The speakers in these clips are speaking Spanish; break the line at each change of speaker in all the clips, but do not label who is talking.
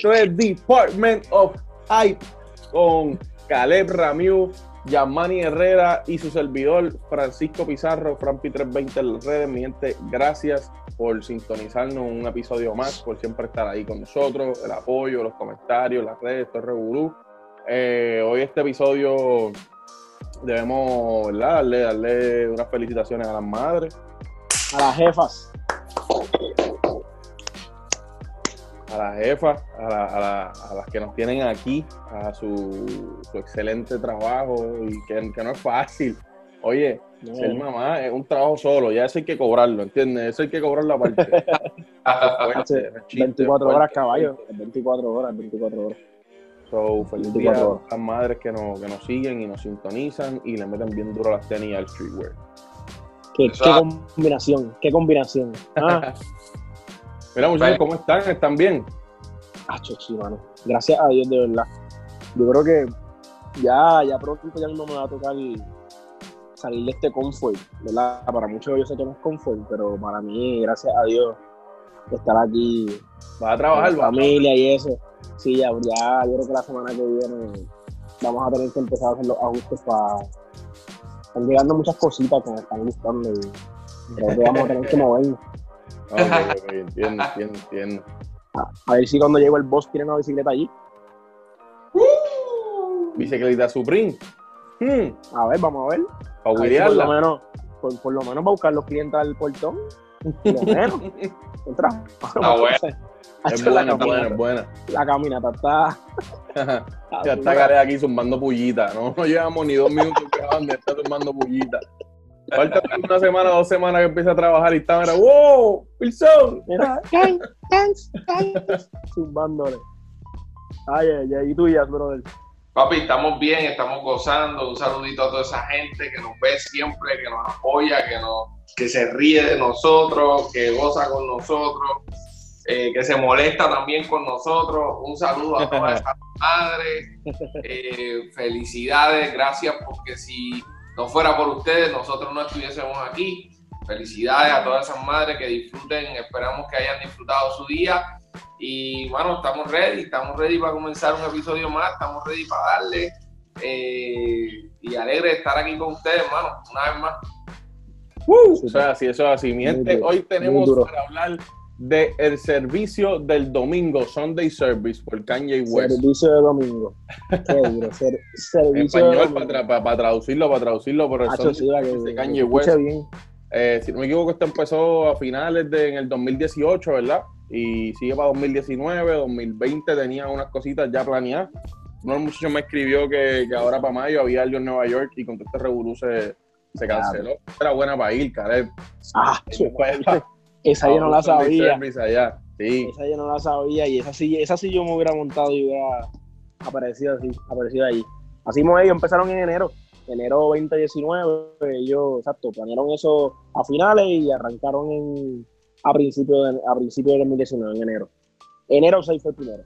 Esto es Department of Hype con Caleb Ramiu, Yamani Herrera y su servidor Francisco Pizarro, Frampi320 en las redes. Mi gente, gracias por sintonizarnos un episodio más, por siempre estar ahí con nosotros, el apoyo, los comentarios, las redes, todo revolú. Eh, hoy este episodio debemos ¿verdad? Darle, darle unas felicitaciones a las madres,
A las jefas.
A las jefas, a, la- a la- a las que nos tienen aquí, a su, su excelente trabajo y que, que no es fácil. Oye,
No.
ser mamá es un trabajo solo, ya eso hay que cobrarlo, ¿entiendes? Eso hay que cobrarlo aparte. Fuerte, no es chiste,
24
fuerte,
horas, caballo.
fuerte.
24 horas, 24 horas.
So, feliz
24
día a
horas.
las madres que nos, que nos siguen y nos sintonizan y le meten bien duro las tenis al streetwear.
Qué, combinación, qué combinación. Ah,
Mira, muchachos. ¿cómo están? ¿Están bien?
acho, sí, mano. Gracias a Dios, de verdad. Yo creo que ya, ya pronto ya mismo me va a tocar salir de este confort, ¿verdad? Para muchos yo sé que no es confort, pero para mí, gracias a Dios, estar aquí
¿Vas a trabajar?
con
¿Vas a
familia y eso. Sí, ya, ya, yo creo que la semana que viene vamos a tener que empezar a hacer los ajustes para... Están llegando muchas cositas que me están gustando y creo que vamos a tener que movernos.
Ok, ok, entiendo, entiendo, entiendo.
A ver si cuando llego el boss tiene una bicicleta allí.
Bicicleta Supreme. Hmm,
A ver, vamos a ver.
para
A ver si por lo menos, por, por lo menos va a buscar los clientes al portón. Por lo menos. Contra.
Está bueno.
Es buena, es buena, es buena.
la caminata está.
Ya está Caleb aquí zumbando pullita. No, no llevamos ni dos minutos grabando, ya está zumbando pullita. Falta una semana, dos semanas que empiece a trabajar y está, mira, ¡wow! ¡Wilson!
Mira, zumbándole. Ay, ay, ay, y tú ya, brother.
Papi, estamos bien, estamos gozando. Un saludito a toda esa gente que nos ve siempre, que nos apoya, que, nos, que se ríe de nosotros, que goza con nosotros, eh, que se molesta también con nosotros. Un saludo a todas esas madres. Eh, felicidades, gracias, porque si no fuera por ustedes, nosotros no estuviésemos aquí. Felicidades a todas esas madres que disfruten, esperamos que hayan disfrutado su día. Y bueno, estamos ready, estamos ready para comenzar un episodio más, estamos ready para darle. eh, y alegre de estar aquí con ustedes, hermano, una vez más.
Eso es así, eso es así. Mi gente, hoy tenemos para hablar del el servicio del domingo, Sunday Service, por Kanye West.
Servicio de domingo. Duro. Ser, servicio de
español,
domingo.
para, tra- para- para traducirlo, para traducirlo, por el
Hacho, sí, que-
de Kanye West.
bien.
Eh, si no me equivoco, esto empezó a finales de en el 2018, ¿verdad? Y sigue para 2019, 2020 tenía unas cositas ya planeadas. Uno de los muchachos me escribió que, que ahora para mayo había algo en Nueva York y con todo este revolú se, se canceló. Era buena para ir, Caleb.
Ah, Esa yo no la
Sunday
sabía.
Allá. Sí,
Esa yo no la sabía y esa sí, esa sí yo me hubiera montado y hubiera aparecido así, aparecido ahí. Así como ellos empezaron en enero, enero 2019, ellos, exacto, planearon eso a finales y arrancaron en, a principios de, a principios de 2019, en enero. Enero 6 fue el primero.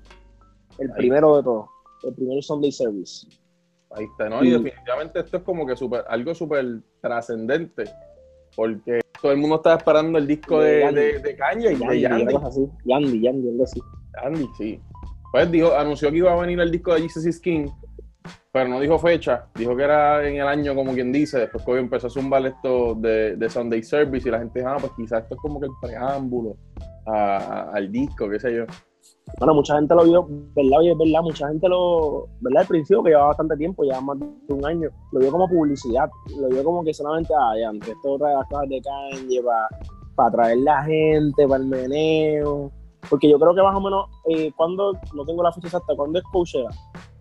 El
Ahí.
primero de todos. El primer Sunday Service.
ahí está, ¿no? Y
Sí.
definitivamente esto es como que super, algo súper trascendente. Porque todo el mundo estaba esperando el disco
De
de,
Yandy.
de, de Kanye y de
Yandy,
Yandy.
una cosa así. Yandy, Yandy, algo así.
Andy, sí. Pues dijo, anunció que iba a venir el disco de Jesus is King, pero no dijo fecha. Dijo que era en el año, como quien dice. Después que hoy empezó a zumbar esto de, de Sunday Service y la gente dijo, ah, pues quizás esto es como que el preámbulo a- a- al disco, qué sé yo.
Bueno, mucha gente lo vio, ¿verdad? Oye, es verdad, mucha gente lo, ¿verdad? Al principio, que llevaba bastante tiempo, ya más de un año, lo vio como publicidad, lo vio como que solamente, ah, ya, esto otra de las cosas de Kanye para atraer la gente, para el meneo, porque yo creo que más o menos, eh, cuando, no tengo la fecha exacta, ¿cuándo es Coachella?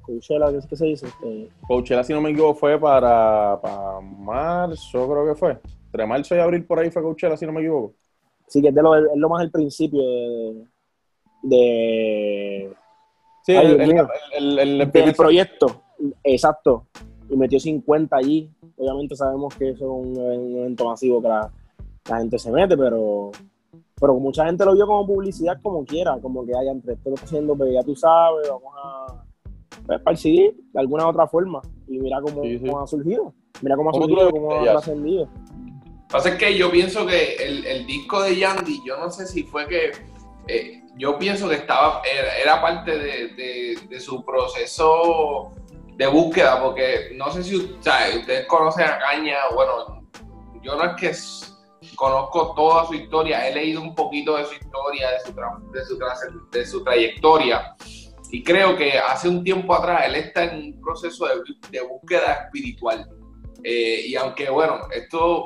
Coachella, ¿qué es que se dice? Este,
Coachella, si no me equivoco, fue para, para marzo, creo que fue. Entre marzo y abril por ahí fue Coachella, si no me equivoco.
sí, que es, de lo, es lo más el principio de... de
Sí,
Ay,
el,
Dios
el,
mío.
el- el- el
del proyecto, exacto, y metió 50 allí. Obviamente sabemos que eso es un, un evento masivo que la, la gente se mete, pero Pero mucha gente lo vio como publicidad como quiera, como que hay entre esto lo está haciendo, pero ya tú sabes, vamos a pues, percibir de alguna otra forma. Y mira cómo,
Sí, sí.
cómo ha surgido. Mira cómo ha
¿Cómo
surgido,
lo
cómo ha trascendido.
pasa es que yo pienso que el, el disco de Yandy, yo no sé si fue que, eh, yo pienso que estaba, era, parte de, su proceso de búsqueda, porque no sé si o sea, ustedes conocen a Caña, bueno, yo no es que conozco toda su historia, he leído un poquito de su historia, de su, tra- de su, trayectoria, y creo que hace un tiempo atrás él está en un proceso de, de búsqueda espiritual. Eh, y aunque, bueno, esto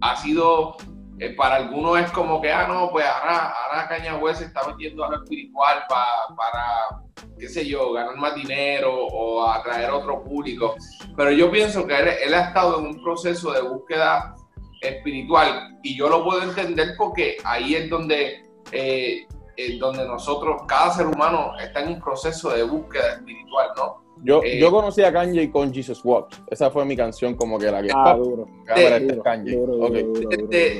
ha sido, eh, para algunos es como que, ah, no, pues ahora, ahora Cañagüez se está metiendo a lo espiritual pa- para, qué sé yo, ganar más dinero o atraer otro público. Pero yo pienso que él, ha estado en un proceso de búsqueda espiritual y yo lo puedo entender porque ahí es donde, eh, eh, donde nosotros, cada ser humano está en un proceso de búsqueda espiritual, ¿no?
Yo,
Eh,
yo conocí a Kanye con Jesus Walks. Esa fue mi canción como que la que...
Ah, duro.
Kanye.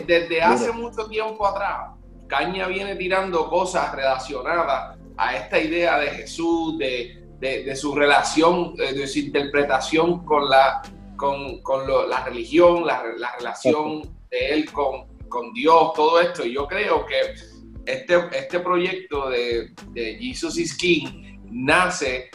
Desde, hace mucho tiempo atrás, Caña viene tirando cosas relacionadas a esta idea de Jesús, de, de- de su relación, eh, de su interpretación con la, con, con lo- la religión, la, la relación de él con, con Dios, todo esto. Y yo creo que este, este proyecto de, de Jesus is King nace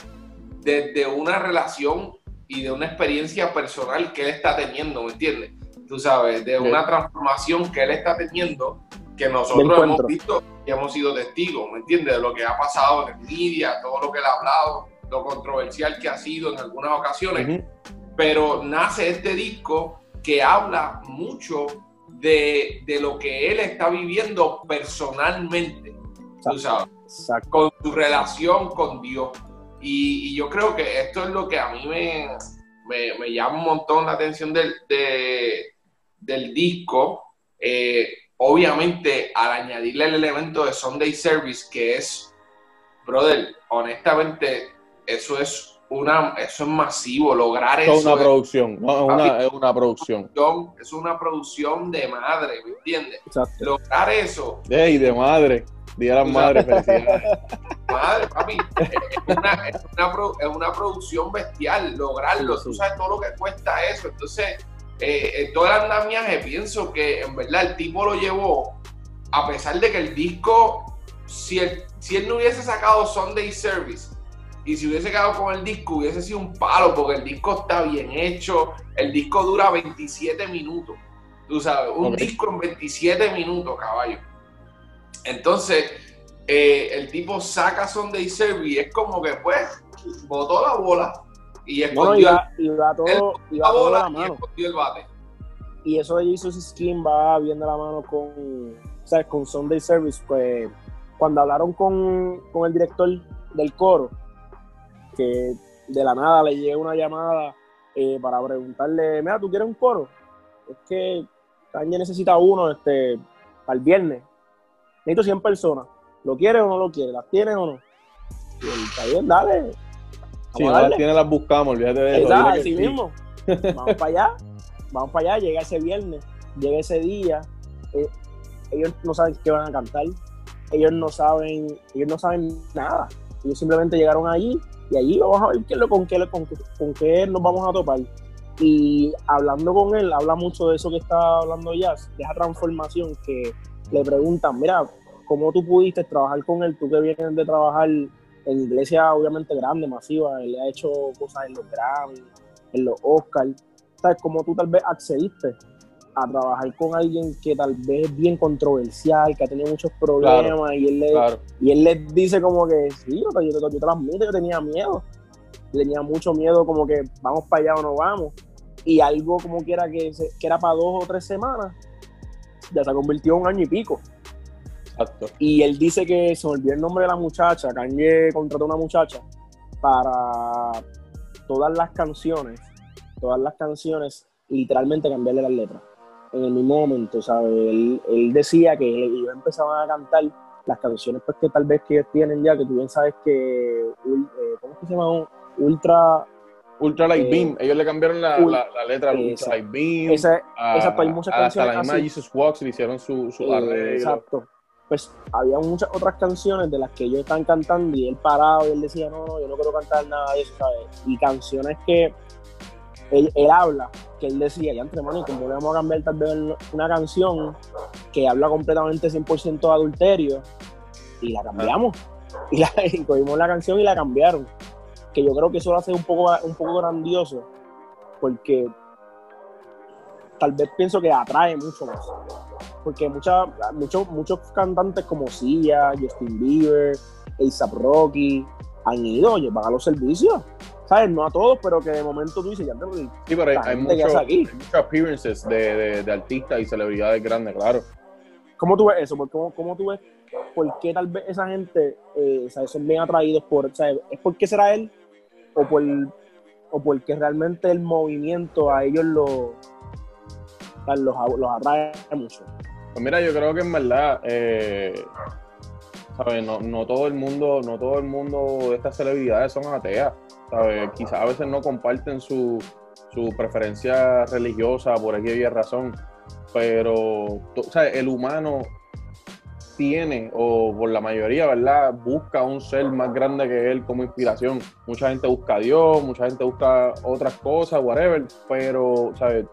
desde una relación y de una experiencia personal que él está teniendo, ¿me entiendes? Tú sabes, de una transformación que él está teniendo que nosotros hemos visto y hemos sido testigos, ¿me entiendes? De lo que ha pasado en el media, todo lo que él ha hablado, lo controversial que ha sido en algunas ocasiones pero nace este disco que habla mucho de, de lo que él está viviendo personalmente, tú sabes,
Exacto.
con su relación con Dios. Y, y yo creo que esto es lo que a mí me, me, me llama un montón la atención del, de- del disco. Eh, obviamente, al añadirle el elemento de Sunday Service, que es, brother, honestamente, eso es una, eso es masivo, lograr
Esto es
eso.
una
es-
producción. No, es una, es una producción.
producción, es una producción de madre, ¿me entiendes?
Exacto.
Lograr eso,
¡Ey, de madre! Día de las madres, felicidades.
madre, papi, es una, es una es una producción bestial lograrlo,
Sí,
tú sabes todo lo que cuesta eso, entonces, eh, en todo el andamiaje pienso que en verdad el tipo lo llevó, a pesar de que el disco, si él, si él no hubiese sacado Sunday Service, y si hubiese quedado con el disco, hubiese sido un palo, porque el disco está bien hecho, el disco dura 27 minutos, tú sabes, un disco en 27 minutos, caballo. Entonces, eh, el tipo saca Sunday Service y es como que, pues, botó la bola y
Bueno,
escondió
iba, iba todo, iba
la
todo de
bola
la
y escondió el bate.
Y eso de Jesus Skin va bien de la mano con, ¿sabes? con Sunday Service. Pues cuando hablaron con, con el director del coro, que de la nada le llega una llamada eh, para preguntarle, mira, ¿tú quieres un coro? Es que Kanye necesita uno este, para el viernes. Necesito 100 personas. ¿Lo quieres o no lo quieres? ¿Las tienes o no? Y él, está bien, dale.
Si no las
darle.
tiene, las buscamos, olvídate de eso.
Exacto, así
sí.
mismo. Vamos para allá, vamos para allá, llega ese viernes, llega ese día, eh, ellos no saben qué van a cantar, ellos no saben, ellos no saben nada. Ellos simplemente llegaron allí y allí vamos a ver qué, con, qué, con, qué- con qué nos vamos a topar. Y hablando con él, habla mucho de eso que está hablando Jazz, de esa transformación que le preguntan, mira, ¿cómo tú pudiste trabajar con él? Tú que vienes de trabajar en iglesia obviamente grande, masiva, él ha hecho cosas en los Grammy, en los Oscars, ¿sabes? ¿Cómo tú tal vez accediste a trabajar con alguien que tal vez es bien controversial, que ha tenido muchos problemas y él le,
Claro.
y él les dice como que, sí, yo, te- yo, te- transmito, yo tenía miedo. Tenía mucho miedo como que vamos para allá o no vamos. Y algo como que era que, se- que era para dos o tres semanas, ya se convirtió en un año y pico.
Exacto.
Y él dice que se me olvidó el nombre de la muchacha, Kanye contrató a una muchacha para todas las canciones, todas las canciones, literalmente cambiarle las letras. En el mismo momento, ¿sabes? Él, él decía que ellos empezaban a cantar las canciones pues que tal vez que ellos tienen ya, que tú bien sabes que, eh, ¿cómo es que se llama? Ultra,
Ultra Light
Eh,
Beam. Ellos le cambiaron la,
ul-
la, la letra al Ultra
Esa-
Light Beam.
esa,
a-
hay muchas
hasta
canciones
la misma. Jesus Walks le hicieron su, su
eh,
arreglo.
exacto. pues había muchas otras canciones de las que ellos estaban cantando y él parado y él decía, no, no, yo no quiero cantar nada de eso, ¿sabes? Y canciones que él, habla, que él decía, ya entre manos, como vamos a cambiar tal vez una canción que habla completamente 100% de adulterio y la cambiamos. Y, la, cogimos la canción y la cambiaron. Que yo creo que eso lo hace un poco, un poco grandioso porque tal vez pienso que atrae mucho más. Porque mucha, muchos, muchos cantantes como Sia, Justin Bieber, A$AP Rocky han ido, llevan a los servicios. ¿Sabes? No a todos, pero que de momento tú dices, ya te
Sí, pero hay, hay, muchos appearances de, de, artistas y celebridades grandes, claro.
¿Cómo tú ves eso? ¿Cómo, cómo tú ves por qué tal vez esa gente eh, son bien atraídos por, ¿sabes? ¿Es porque será él? ¿O por o porque realmente el movimiento a ellos lo, los, los atrae mucho.
Pues mira, yo creo que en verdad, eh, ¿sabes? No, no, todo el mundo, no todo el mundo de estas celebridades son ateas, ¿sabes? Quizás a veces no comparten su, su preferencia religiosa por aquella razón, pero ¿sabes? el humano tiene, o por la mayoría, ¿verdad? Busca un ser más grande que él como inspiración. Mucha gente busca a Dios, mucha gente busca otras cosas, whatever, pero, ¿sabes?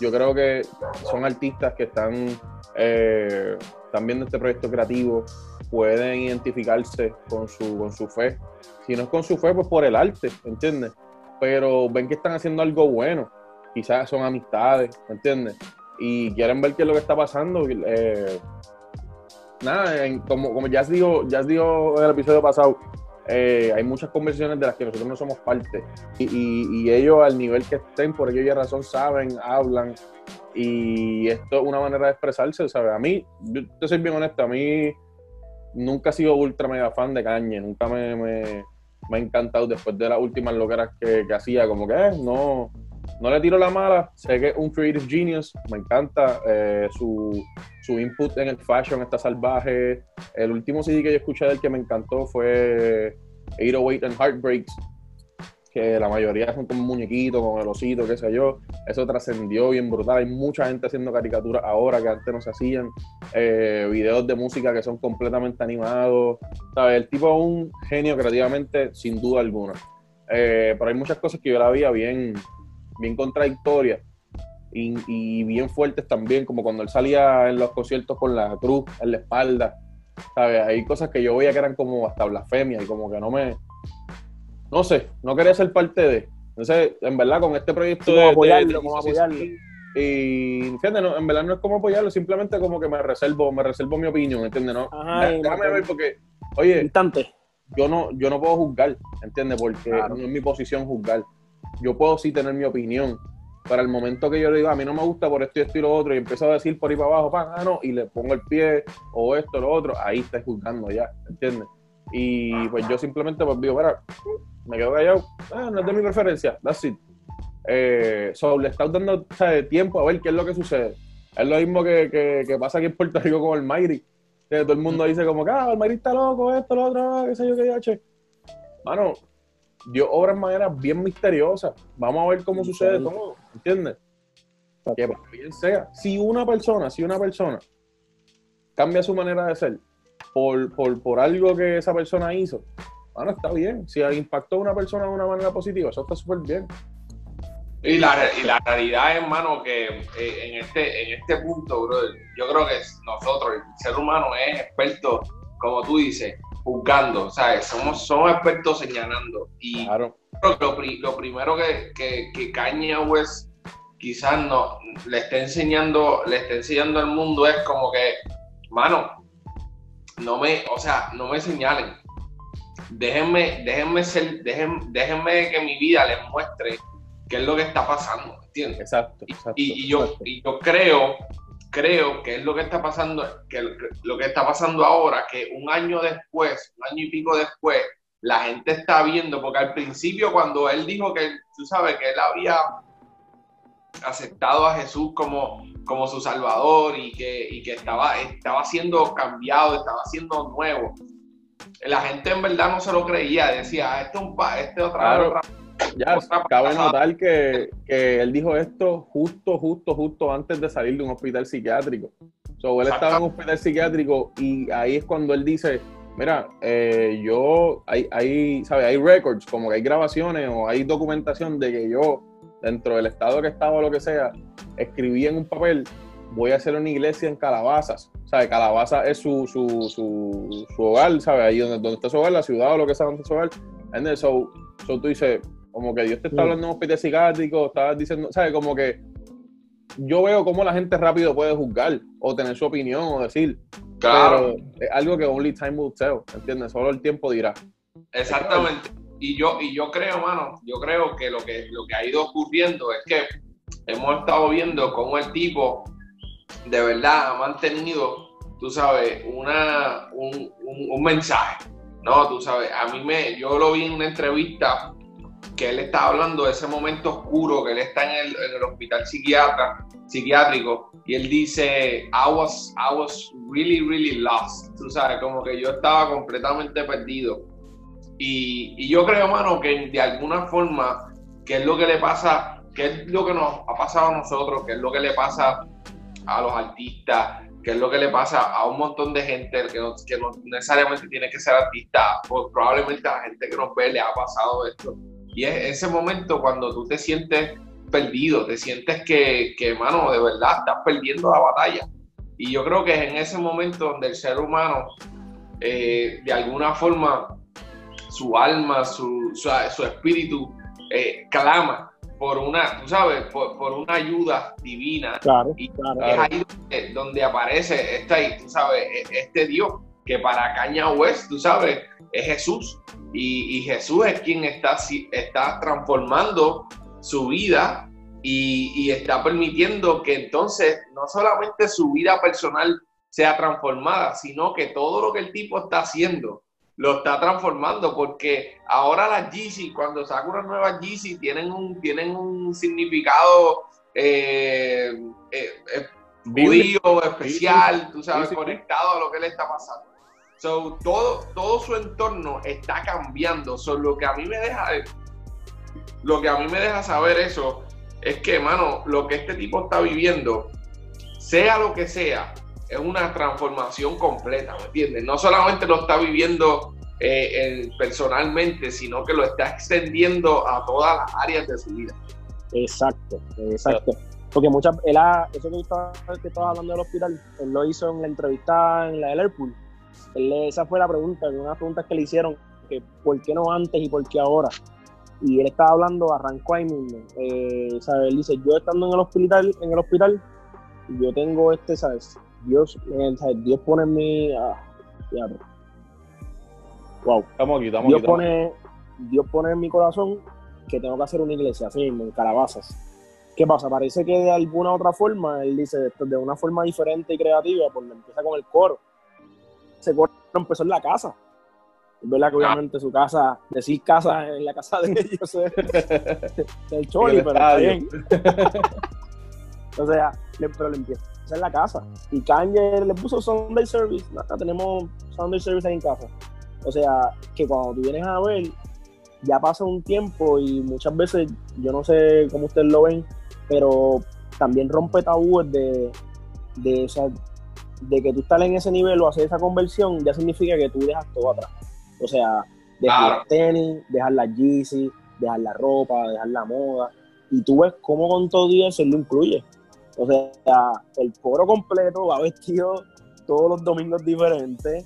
Yo creo que son artistas que están, eh, están viendo este proyecto creativo, pueden identificarse con su, con su fe. Si no es con su fe, pues por el arte, ¿entiendes? Pero ven que están haciendo algo bueno. Quizás son amistades, ¿entiendes? Y quieren ver qué es lo que está pasando. Eh, nada, como, como ya dijo, ya dijo en el episodio pasado, eh, hay muchas conversaciones de las que nosotros no somos parte. Y, ellos, al nivel que estén, por aquella razón, saben, hablan. Y esto es una manera de expresarse, ¿sabes? A mí, yo te soy bien honesto, a mí nunca he sido ultra mega fan de Cañe, nunca me, me, ha encantado después de las últimas loqueras que, que hacía, como que eh, no, no le tiro la mala, sé que es un creative genius, me encanta eh, su, input en el fashion, está salvaje. El último CD que yo escuché del que me encantó fue 808 and Heartbreaks, que la mayoría son como muñequitos, con el osito, qué sé yo. Eso trascendió bien brutal. Hay mucha gente haciendo caricaturas ahora que antes no se hacían. Eh, videos de música que son completamente animados. ¿Sabes? El tipo es un genio creativamente, sin duda alguna. Eh, pero hay muchas cosas que yo la veía bien, bien contradictorias y, bien fuertes también, como cuando él salía en los conciertos con la cruz en la espalda. ¿sabes? Hay cosas que yo veía que eran como hasta blasfemia y como que no me. No sé, no quería ser parte de. Entonces, en verdad, con este proyecto.
de, apoyarlo, como apoyarlo.
Y fíjate, no, en verdad no es como apoyarlo, simplemente como que me reservo, me reservo mi opinión, ¿entiendes? No, déjame ver porque, oye,
Instante.
yo no, yo no puedo juzgar, ¿entiendes? Porque no es mi posición juzgar yo puedo sí tener mi opinión. Para el momento que yo le digo, a mí no me gusta por esto y esto y lo otro, y empiezo a decir por ahí para abajo, pan, ah, no, y le pongo el pie, o esto, lo otro, ahí está juzgando ya, ¿entiendes? Y pues yo simplemente pues digo, mira, me quedo callado, ah, no es de mi preferencia, that's it. Eh, le estás dando tiempo a ver qué es lo que sucede. Es lo mismo que, que, pasa aquí en Puerto Rico con el Mayri. todo el mundo dice como que, ah, el Mayri está loco, esto, lo otro, qué sé yo, qué che. Mano, dio obras maneras bien misteriosas. Vamos a ver cómo sucede todo, ¿entiendes? Que bien sea. Si una persona, si una persona cambia su manera de ser por, por, algo que esa persona hizo, bueno, está bien. Si impactó a una persona de una manera positiva, eso está súper bien.
Y la, y la realidad, hermano, que eh, en, este, en este punto, bro, yo creo que nosotros, el ser humano es experto, como tú dices, juzgando, ¿sabes? Somos, somos expertos señalando. Y claro. lo, lo, primero que, que, que Kanye West quizás no le esté enseñando, le esté enseñando al mundo es como que, mano, no me, o sea, no me señalen. Déjenme, déjenme ser, déjenme que mi vida les muestre qué es lo que está pasando, ¿entiendes?
Exacto,
y, yo, y yo creo creo que es lo que está pasando, que lo que está pasando ahora, que un año después, un año y pico después, la gente está viendo, porque al principio cuando él dijo que, tú sabes, que él había aceptado a Jesús como, como su Salvador y que, y que estaba, estaba siendo cambiado, estaba siendo nuevo, la gente en verdad no se lo creía, decía, este es un este otra, otra
ya, cabe notar que, que, él dijo esto justo, justo, justo antes de salir de un hospital psiquiátrico. So, él estaba en un hospital psiquiátrico y ahí es cuando él dice, mira, eh, yo, hay, hay, ¿sabes? Hay records, como que hay grabaciones o hay documentación de que yo, dentro del estado que estaba o lo que sea, escribí en un papel, voy a hacer una iglesia en Calabazas. ¿Sabes? Calabaza es su, su, su, su hogar, ¿sabes? Ahí donde, donde está su hogar, la ciudad o lo que sea donde está su hogar. And then, so, so tú dices, como que Dios te está hablando en un hospital psiquiátrico, estás diciendo, ¿sabes? Como que yo veo cómo la gente rápido puede juzgar o tener su opinión o decir,
Claro,
pero es algo que only time will tell, ¿entiendes? Solo el tiempo dirá.
exactamente. Y yo, y yo creo, mano, yo creo que lo que lo que ha ido ocurriendo es que hemos estado viendo cómo el tipo de verdad ha mantenido, tú sabes, una, un, un- un mensaje. No, tú sabes, a mí me, yo lo vi en una entrevista que él estaba hablando de ese momento oscuro, que él está en el, en el hospital psiquiatra, psiquiátrico, y él dice, I was, I was really, really lost. Tú sabes, como que yo estaba completamente perdido. Y, y yo creo, mano, que de alguna forma, que es lo que le pasa, que es lo que nos ha pasado a nosotros, que es lo que le pasa a los artistas, que es lo que le pasa a un montón de gente que no, que no necesariamente tiene que ser artista, pues probablemente a la gente que nos ve le ha pasado esto. Y es ese momento cuando tú te sientes perdido, te sientes que, que mano, de verdad estás perdiendo la batalla. Y yo creo que es en ese momento donde el ser humano, eh, de alguna forma, su alma, su, su, su espíritu, eh, clama por una, tú sabes, por, por una ayuda divina
Claro,
Y-
claro.
es ahí donde, donde aparece este, tú sabes, e- este Dios que para Caña West, tú sabes, es Jesús. Y, y Jesús es quien está, está transformando su vida y, y está permitiendo que entonces no solamente su vida personal sea transformada, sino que todo lo que el tipo está haciendo lo está transformando porque ahora las Yeezy, cuando saca unas nuevas Yeezy, tienen un, tienen un significado eh, eh, eh, judío, especial, tú sabes, conectado a lo que le está pasando. So, todo, todo su entorno está cambiando. So, lo que a mí me deja lo que a mí me deja saber eso es que, mano, lo que este tipo está viviendo, sea lo que sea, es una transformación completa, ¿me entiendes? No solamente lo está viviendo eh, en- personalmente, sino que lo está extendiendo a todas las áreas de su vida.
Exacto, exacto. Porque muchas, él ha- eso que tú estabas hablando del hospital, él lo hizo en la entrevista en la del Airpool. Esa fue la pregunta, una de las preguntas que le hicieron, que por qué no antes y por qué ahora. Y él estaba hablando, arrancó ahí mismo. Eh, ¿sabes? Él dice, yo estando en el hospital, en el hospital, yo tengo este, ¿sabes? Dios, eh, ¿sabes? Dios pone en mi. ah, wow.
Estamos aquí, estamos
Dios
aquí. estamos
pone, Dios pone en mi corazón que tengo que hacer una iglesia, así mismo, en calabazas. ¿Qué pasa? Parece que de alguna otra forma, él dice, de una forma diferente y creativa, porque empieza con el coro. Ese coro empezó en la casa. Es verdad que obviamente su casa, decir casa en la casa de ellos es el choli, pero está bien. o sea, le- pero le empieza en la casa. Y Kanye le puso Sunday Service. Acá tenemos Sunday Service ahí en casa. O sea, que cuando tú vienes a ver, ya pasa un tiempo y muchas veces, yo no sé cómo ustedes lo ven, pero también rompe tabúes de, de, o sea, de que tú estás en ese nivel o hacer esa conversión, ya significa que tú dejas todo atrás. O sea, dejar
Claro.
los tenis, dejar las Yeezy, dejar la ropa, dejar la moda. Y tú ves cómo con todo eso él lo incluye. O sea, el coro completo va vestido todos los domingos diferentes,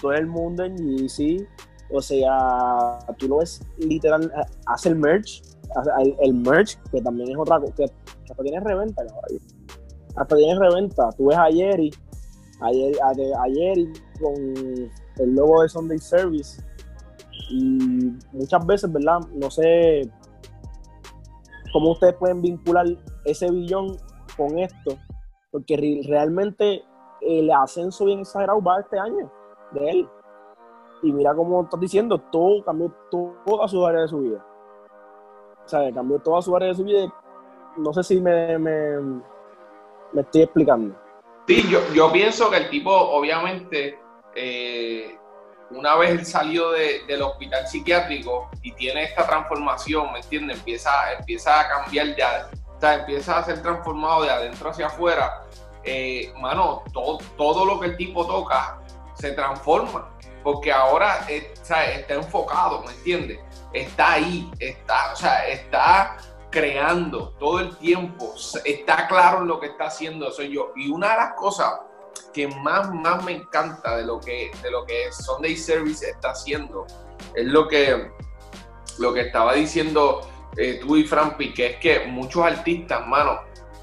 todo el mundo en Yeezy. O sea, tú lo ves literal, hace el merch, hace el, el merch, que también es otra cosa, que hasta tiene reventa, caballo. Hasta tiene reventa. Tú ves a Jerry, ayer, ayer, con el logo de Sunday Service. Y muchas veces, ¿verdad? No sé cómo ustedes pueden vincular ese billón con esto, porque re- realmente el ascenso bien exagerado va este año de él. Y mira cómo estás diciendo, todo cambió toda su área de su vida. O sea, cambió toda su área de su vida. No sé si me, me, me estoy explicando.
Sí, yo, yo pienso que el tipo, obviamente, eh, una vez él salió de- del hospital psiquiátrico y tiene esta transformación, ¿me entiendes? Empieza, empieza a cambiar ad- o sea, empieza a ser transformado de adentro hacia afuera. eh, mano, todo, todo lo que el tipo toca se transforma. Porque ahora eh, está enfocado, ¿me entiendes? Está ahí, está, o sea, está creando todo el tiempo, está claro en lo que está haciendo, soy yo. Y una de las cosas que más, más me encanta de lo que, de lo que Sunday Service está haciendo es lo que, lo que estaba diciendo eh, tú y Frampi, que es que muchos artistas, mano,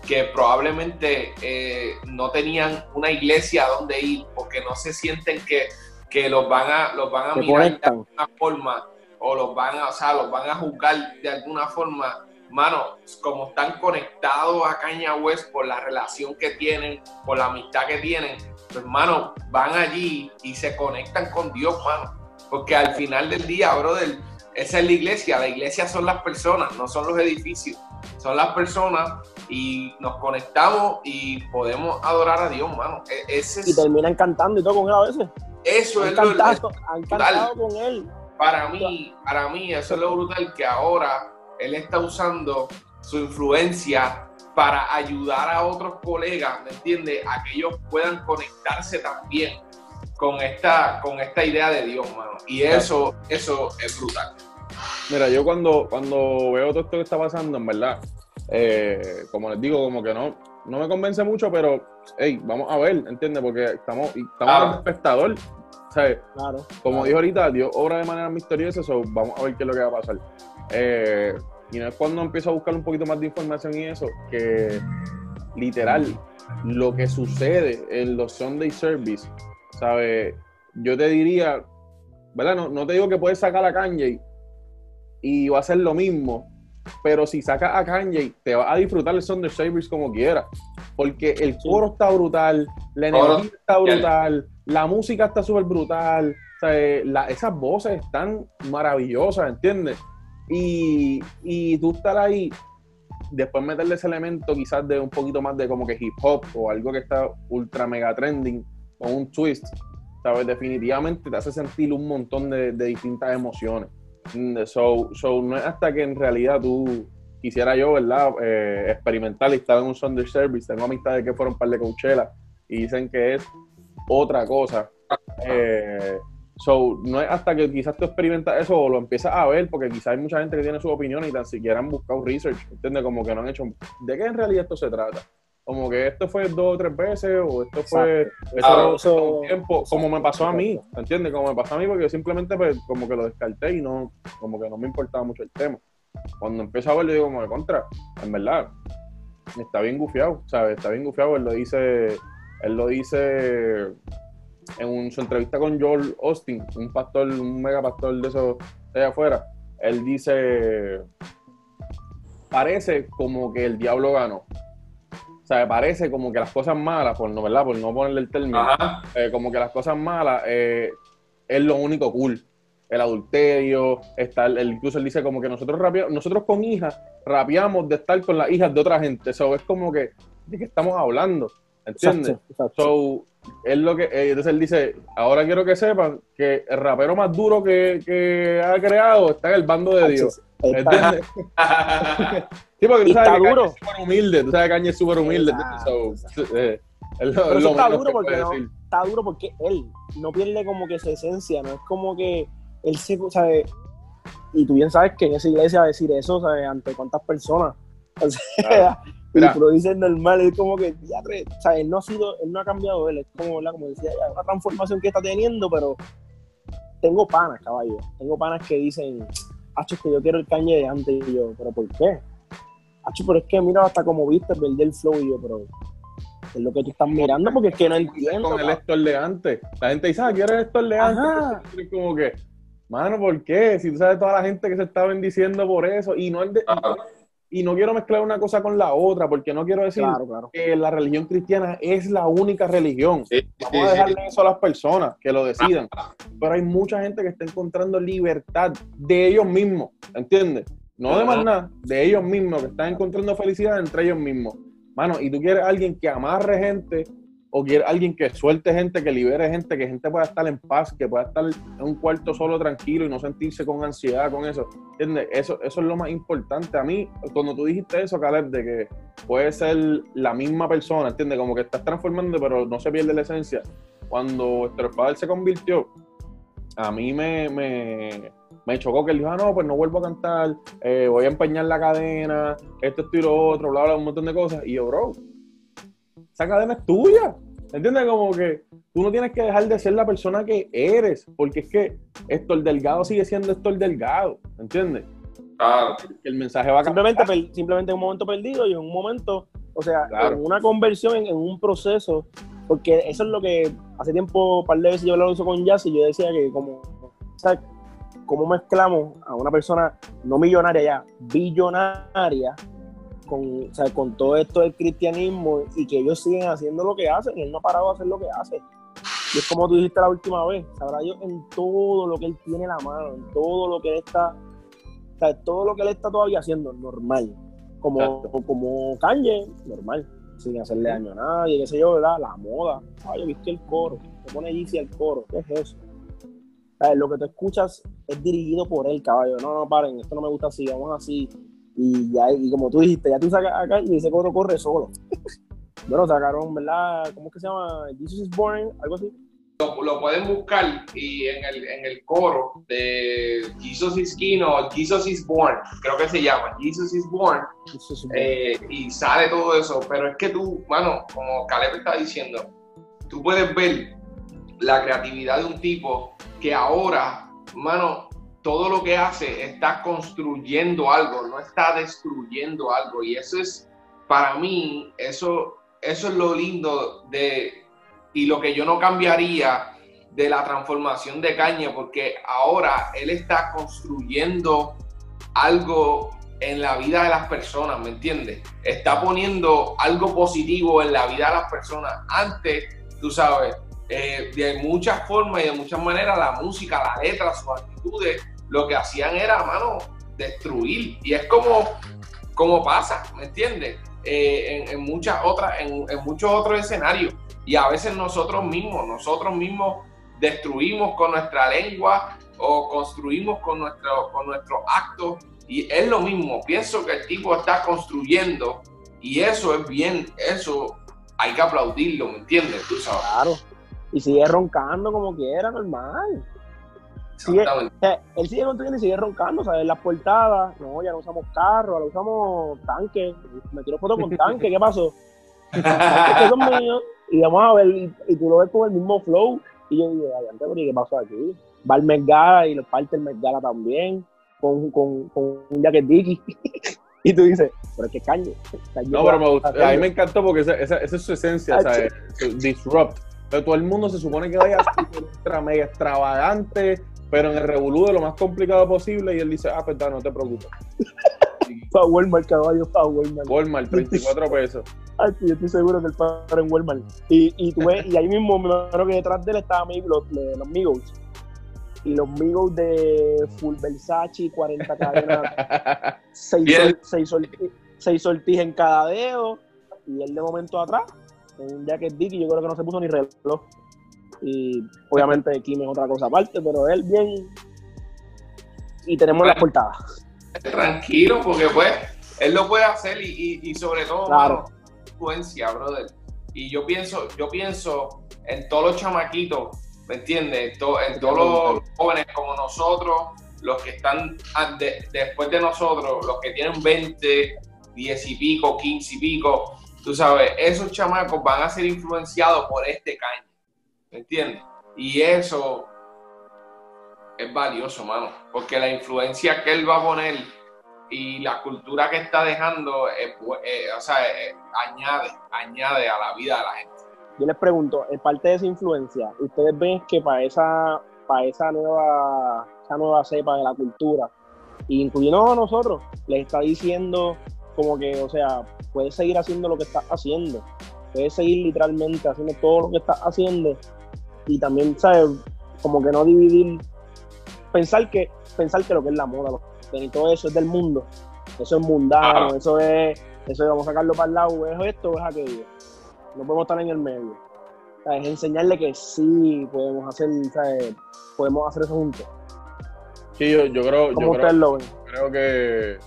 que probablemente eh, no tenían una iglesia donde ir porque no se sienten que, que los van a, los van a mirar de alguna forma o los van a, o sea, los van a juzgar de alguna forma mano, como están conectados a Caña West por la relación que tienen, por la amistad que tienen, pues, mano, van allí y se conectan con Dios, mano. Porque al final del día, brother, esa es la iglesia. La iglesia son las personas, no son los edificios. Son las personas y nos conectamos y podemos adorar a Dios, mano. E,
y terminan cantando y todo con él a veces.
Eso es
lo Han cantado con él.
Para mí, para mí, eso es lo brutal que ahora él está usando su influencia para ayudar a otros colegas, ¿me entiendes? A que ellos puedan conectarse también con esta, con esta idea de Dios, mano. Y eso, eso es brutal.
Mira, yo cuando, cuando veo todo esto que está pasando, en verdad, eh, como les digo, como que no, no me convence mucho, pero, hey, vamos a ver, ¿entiendes? Porque estamos, estamos en espectador. Claro. Como dijo ahorita, Dios obra de manera misteriosa, so vamos a ver qué es lo que va a pasar. Eh, y no es cuando empiezo a buscar un poquito más de información y eso, que literal, lo que sucede en los Sunday Service, ¿sabes? Yo te diría, ¿verdad? No, no te digo que puedes sacar a Kanye y va a ser lo mismo, pero si sacas a Kanye, te vas a disfrutar el Sunday Service como quieras, porque el coro está brutal, la energía está brutal, la música está súper brutal, esas voces están maravillosas, ¿entiendes? Y, tú estar ahí, después meterle ese elemento quizás de un poquito más de como que hip hop o algo que está ultra mega trending o un twist, ¿sabes? Definitivamente te hace sentir un montón de, distintas emociones. Mm, so, so, no es hasta que en realidad tú quisiera yo, ¿verdad? Eh, experimentar y estar en un Sunday Service. Tengo amistades que fueron para de Coachella y dicen que es otra cosa. Eh, So, no es hasta que quizás tú experimentas eso o lo empiezas a ver, porque quizás hay mucha gente que tiene su opinión y tan siquiera han buscado research, ¿entiendes? Como que no han hecho. ¿De qué en realidad esto se trata? Como que esto fue dos o tres veces, o esto fue. Eso, tiempo, como me pasó a mí, ¿entiendes? Como me pasó a mí, porque yo simplemente, pues, como que lo descarté y no, como que no me importaba mucho el tema. Cuando empiezo a verlo, digo, como de contra, en verdad, está bien gufiado, ¿sabes? Está bien gufiado, él lo dice, él lo dice en su entrevista con Joel Austin, un pastor, un mega pastor de esos de allá afuera, él dice, parece como que el diablo ganó. O sea, parece como que las cosas malas, por no, ¿verdad? Por no ponerle el término, eh, como que las cosas malas eh, es lo único cool. El adulterio, está incluso él dice como que nosotros nosotros con hijas rapeamos de estar con las hijas de otra gente. Eso es como que, ¿de qué estamos hablando? ¿Entiendes? So, es lo que, eh, entonces él dice, ahora quiero que sepan que el rapero más duro que, ha creado está en el bando de Dios. ¿Entiendes? sí, porque tú sabes que Kanye es súper humilde, tú sabes que Kanye es súper humilde.
Eh, Pero eso está duro porque no, está duro porque él no pierde como que su esencia, no es como que él se, sabe, y tú bien sabes que en esa iglesia decir eso, ¿sabes? Ante cuántas personas. O sea, y lo dice normal, es como que, ya, o sea, él no ha sido, él no ha cambiado él, es como, ¿verdad? como decía, ya, una transformación que está teniendo, pero tengo panas, caballo, tengo panas que dicen, Hacho, que yo quiero el cañe de antes, y yo, ¿pero por qué? Hacho, pero es que mira hasta como viste, perder el flow, y yo, pero es lo que tú estás mirando, porque es que no entiendo.
Con el Héctor de antes, la gente dice, ah, quiero el Héctor de antes, es como que, mano, ¿por qué? Si tú sabes toda la gente que se está bendiciendo por eso, y no es de y no quiero mezclar una cosa con la otra, porque no quiero decir que la religión cristiana es la única religión. Vamos a dejarle eso a las personas que lo decidan. Pero hay mucha gente que está encontrando libertad de ellos mismos, ¿entiendes? No de más nada, de ellos mismos, que están encontrando felicidad entre ellos mismos. Mano, y tú quieres alguien que amarre gente o quiere alguien que suelte gente, que libere gente, que gente pueda estar en paz, que pueda estar en un cuarto solo tranquilo y no sentirse con ansiedad con eso. ¿Entiendes? Eso, eso es lo más importante. A mí, cuando tú dijiste eso, Caleb, de que puede ser la misma persona, ¿entiendes? Como que estás transformando, pero no se pierde la esencia. Cuando nuestro padre se convirtió, a mí me, me, me chocó que él dijo, ah, no, pues no vuelvo a cantar, eh, voy a empeñar la cadena, esto, esto lo otro, bla, bla, un montón de cosas. Y yo, bro, esa cadena es tuya. ¿Entiendes? Como que tú no tienes que dejar de ser la persona que eres, porque es que esto el Delgado sigue siendo esto el Delgado, ¿entiendes?
Claro.
El mensaje va a
Simplemente, simplemente en un momento perdido y en un momento, o sea, en una conversión, en, un proceso, porque eso es lo que hace tiempo, un par de veces yo lo hizo con Jazz y yo decía que como, ¿sabes? ¿Cómo mezclamos a una persona no millonaria ya, billonaria, con, o sea, con todo esto del cristianismo y que ellos siguen haciendo lo que hacen, él no ha parado de hacer lo que hace. Y es como tú dijiste la última vez, sabrá Dios en todo lo que él tiene en la mano, en todo lo que él está, o sea, todo lo que él está todavía haciendo, normal. Como, como Kanye, normal, sin hacerle daño a nadie, qué sé yo, ¿verdad? La moda. Ay, viste el coro, te pone Yeezy el coro, ¿qué es eso? lo que te escuchas es dirigido por él, caballo. No, no, paren, esto no me gusta así, vamos así. Y ya, y como tú dijiste, ya tú sacas acá y ese coro corre solo. bueno, sacaron, ¿verdad? ¿Cómo es que se llama? Jesus is Born, algo así.
Lo, pueden buscar y en el, en el coro de Jesus is King o Jesus is Born, creo que se llama, Jesus is Born, eh, y sale todo eso, pero es que tú, bueno, como Caleb está diciendo, tú puedes ver la creatividad de un tipo que ahora, mano, todo lo que hace está construyendo algo, no está destruyendo algo. Y eso es, para mí, eso, eso es lo lindo de, y lo que yo no cambiaría de la transformación de Caña, porque ahora él está construyendo algo en la vida de las personas, ¿me entiendes? Está poniendo algo positivo en la vida de las personas. Antes, tú sabes, eh, de muchas formas y de muchas maneras, la música, la letra, sus actitudes, lo que hacían era, mano, destruir. Y es como, como pasa, ¿me entiendes? Eh, en, muchas otras, en, muchos otros escenarios. Y a veces nosotros mismos, nosotros mismos destruimos con nuestra lengua o construimos con, nuestro, con nuestros actos. Y es lo mismo, pienso que el tipo está construyendo y eso es bien, eso hay que aplaudirlo, ¿me entiendes?
Claro. Y sigue roncando como quiera, normal él sigue construyendo y sigue roncando, ¿sabes? Las portadas, no, ya no usamos carro, ahora usamos tanque. Me tiro fotos con tanque, ¿qué pasó? que son míos. Y vamos a ver, y, tú lo ves con el mismo flow. Y yo digo, ¿qué pasó aquí? Va el Mergala y lo parte el Mergala también, con, con, con un jacket Dicky. y tú dices, pero es que caño.
No, pero me gusta, a mí me encantó porque esa, esa, es su esencia, ¿sabes? Disrupt. Pero todo el mundo se supone que vaya ultra mega extravagante, pero en el revolú de lo más complicado posible y él dice, ah, pues no te preocupes.
para Walmart, caballo, para Walmart.
Walmart, 34 pesos.
Ay, yo estoy seguro que él para en Walmart. Y, y, tú ves, y ahí mismo me imagino que detrás de él estaban los, los Migos. Y los Migos de Full Versace, 40 cadenas, 6 sortijas en cada dedo. Y él de momento atrás, en un jacket dick, y yo creo que no se puso ni reloj. Y obviamente Kim es otra cosa aparte, pero él bien. Y tenemos las portadas.
Tranquilo, porque pues él lo puede hacer y, sobre todo, claro. influencia, brother. Y yo pienso, yo pienso en todos los chamaquitos, ¿me entiendes? En, todos los jóvenes como nosotros, los que están después de nosotros, los que tienen 20, 10 y pico, 15 y pico, tú sabes, esos chamacos van a ser influenciados por este caño. ¿Me entiendes? Y eso es valioso, mano, porque la influencia que él va a poner y la cultura que está dejando, eh, o sea, eh, añade, añade a la vida de la gente.
Yo les pregunto, en parte de esa influencia, ¿ustedes ven que para esa, para esa nueva, esa nueva cepa de la cultura, incluyendo a nosotros, les está diciendo como que, o sea, puedes seguir haciendo lo que estás haciendo, puedes seguir literalmente haciendo todo lo que estás haciendo y también, ¿sabes? Como que no dividir, pensar que, pensar que lo que es la moda, lo, todo eso es del mundo, eso es mundano, eso es, eso es, vamos a sacarlo para el lado, es esto o es aquello. No podemos estar en el medio. Es enseñarle que sí podemos hacer, ¿sabes? podemos hacer eso juntos.
Sí, yo, yo creo, yo
¿Cómo
creo,
ustedes lo ven?
creo que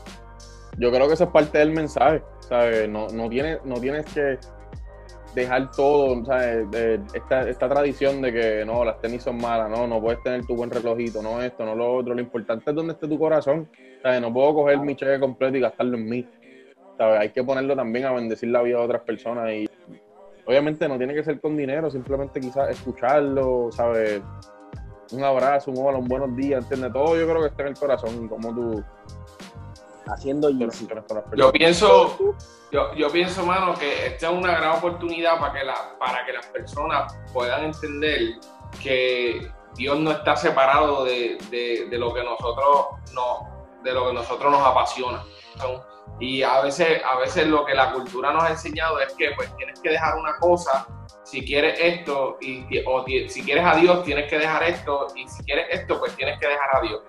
yo creo que eso es parte del mensaje, ¿sabes? No, no, tienes, no tienes que dejar todo, ¿sabes? Esta, esta tradición de que no, las tenis son malas, no, no puedes tener tu buen relojito, no esto, no lo otro. Lo importante es donde esté tu corazón, ¿sabes? No puedo coger mi cheque completo y gastarlo en mí, ¿sabes? Hay que ponerlo también a bendecir la vida de otras personas y obviamente no tiene que ser con dinero, simplemente quizás escucharlo, ¿sabes? Un abrazo, un hola, un buenos días, ¿entiendes? Todo yo creo que está en el corazón y cómo tú
Haciendo
las
Yo pienso, yo, yo pienso, mano, que esta es una gran oportunidad para que, la, para que las personas puedan entender que Dios no está separado de, de- de lo que nosotros no, de lo que nosotros nos apasiona. ¿no? Y a veces, a veces lo que la cultura nos ha enseñado es que pues tienes que dejar una cosa si quieres esto y o si quieres a Dios tienes que dejar esto y si quieres esto pues tienes que dejar a Dios.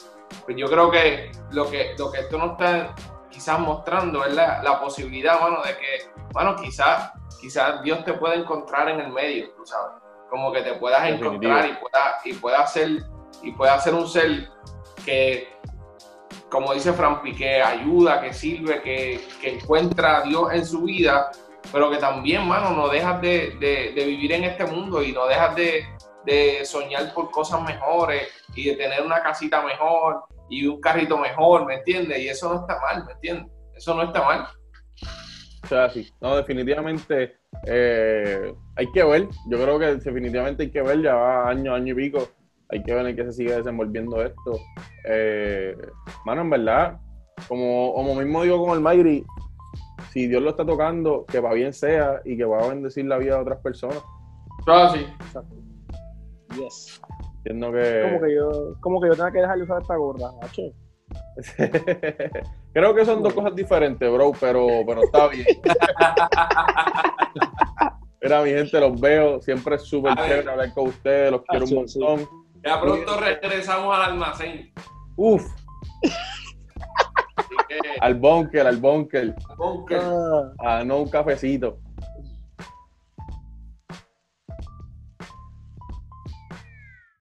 Pues yo creo que lo que lo que esto nos está quizás mostrando es la, la posibilidad, mano, de que, bueno, quizás quizás Dios te pueda encontrar en el medio, tú sabes, como que te puedas
Definitivo.
encontrar y pueda y pueda ser y pueda ser un ser que como dice Fran Piqué, ayuda, que sirve, que, que encuentra a Dios en su vida, pero que también, mano, no dejas de, de- de vivir en este mundo y no dejas de, de soñar por cosas mejores y de tener una casita mejor y un carrito mejor, ¿me entiendes? Y eso no está mal, ¿me entiendes? Eso no está mal.
O sea, sí. No, definitivamente eh, hay que ver. Yo creo que definitivamente hay que ver. Ya va año, año y pico. Hay que ver en qué se sigue desenvolviendo esto. Eh, mano, en verdad, como, como mismo digo con el Mayri, si Dios lo está tocando, que para bien sea y que va a bendecir la vida de otras personas.
Ah, sí.
Exacto. Yes.
Entiendo
Como
que.
que yo, como que yo tenga que dejar de usar esta gorra, macho.
Creo que son dos cosas diferentes, bro, pero, pero está bien. Mira, mi gente, los veo. Siempre es súper
A ver.
chévere hablar con ustedes. Los quiero un
Ah, sí.
montón.
Ya pronto regresamos al almacén.
Uf,
que,
al bunker, al bunker.
bunker.
Ah.
Ah, no, un cafecito.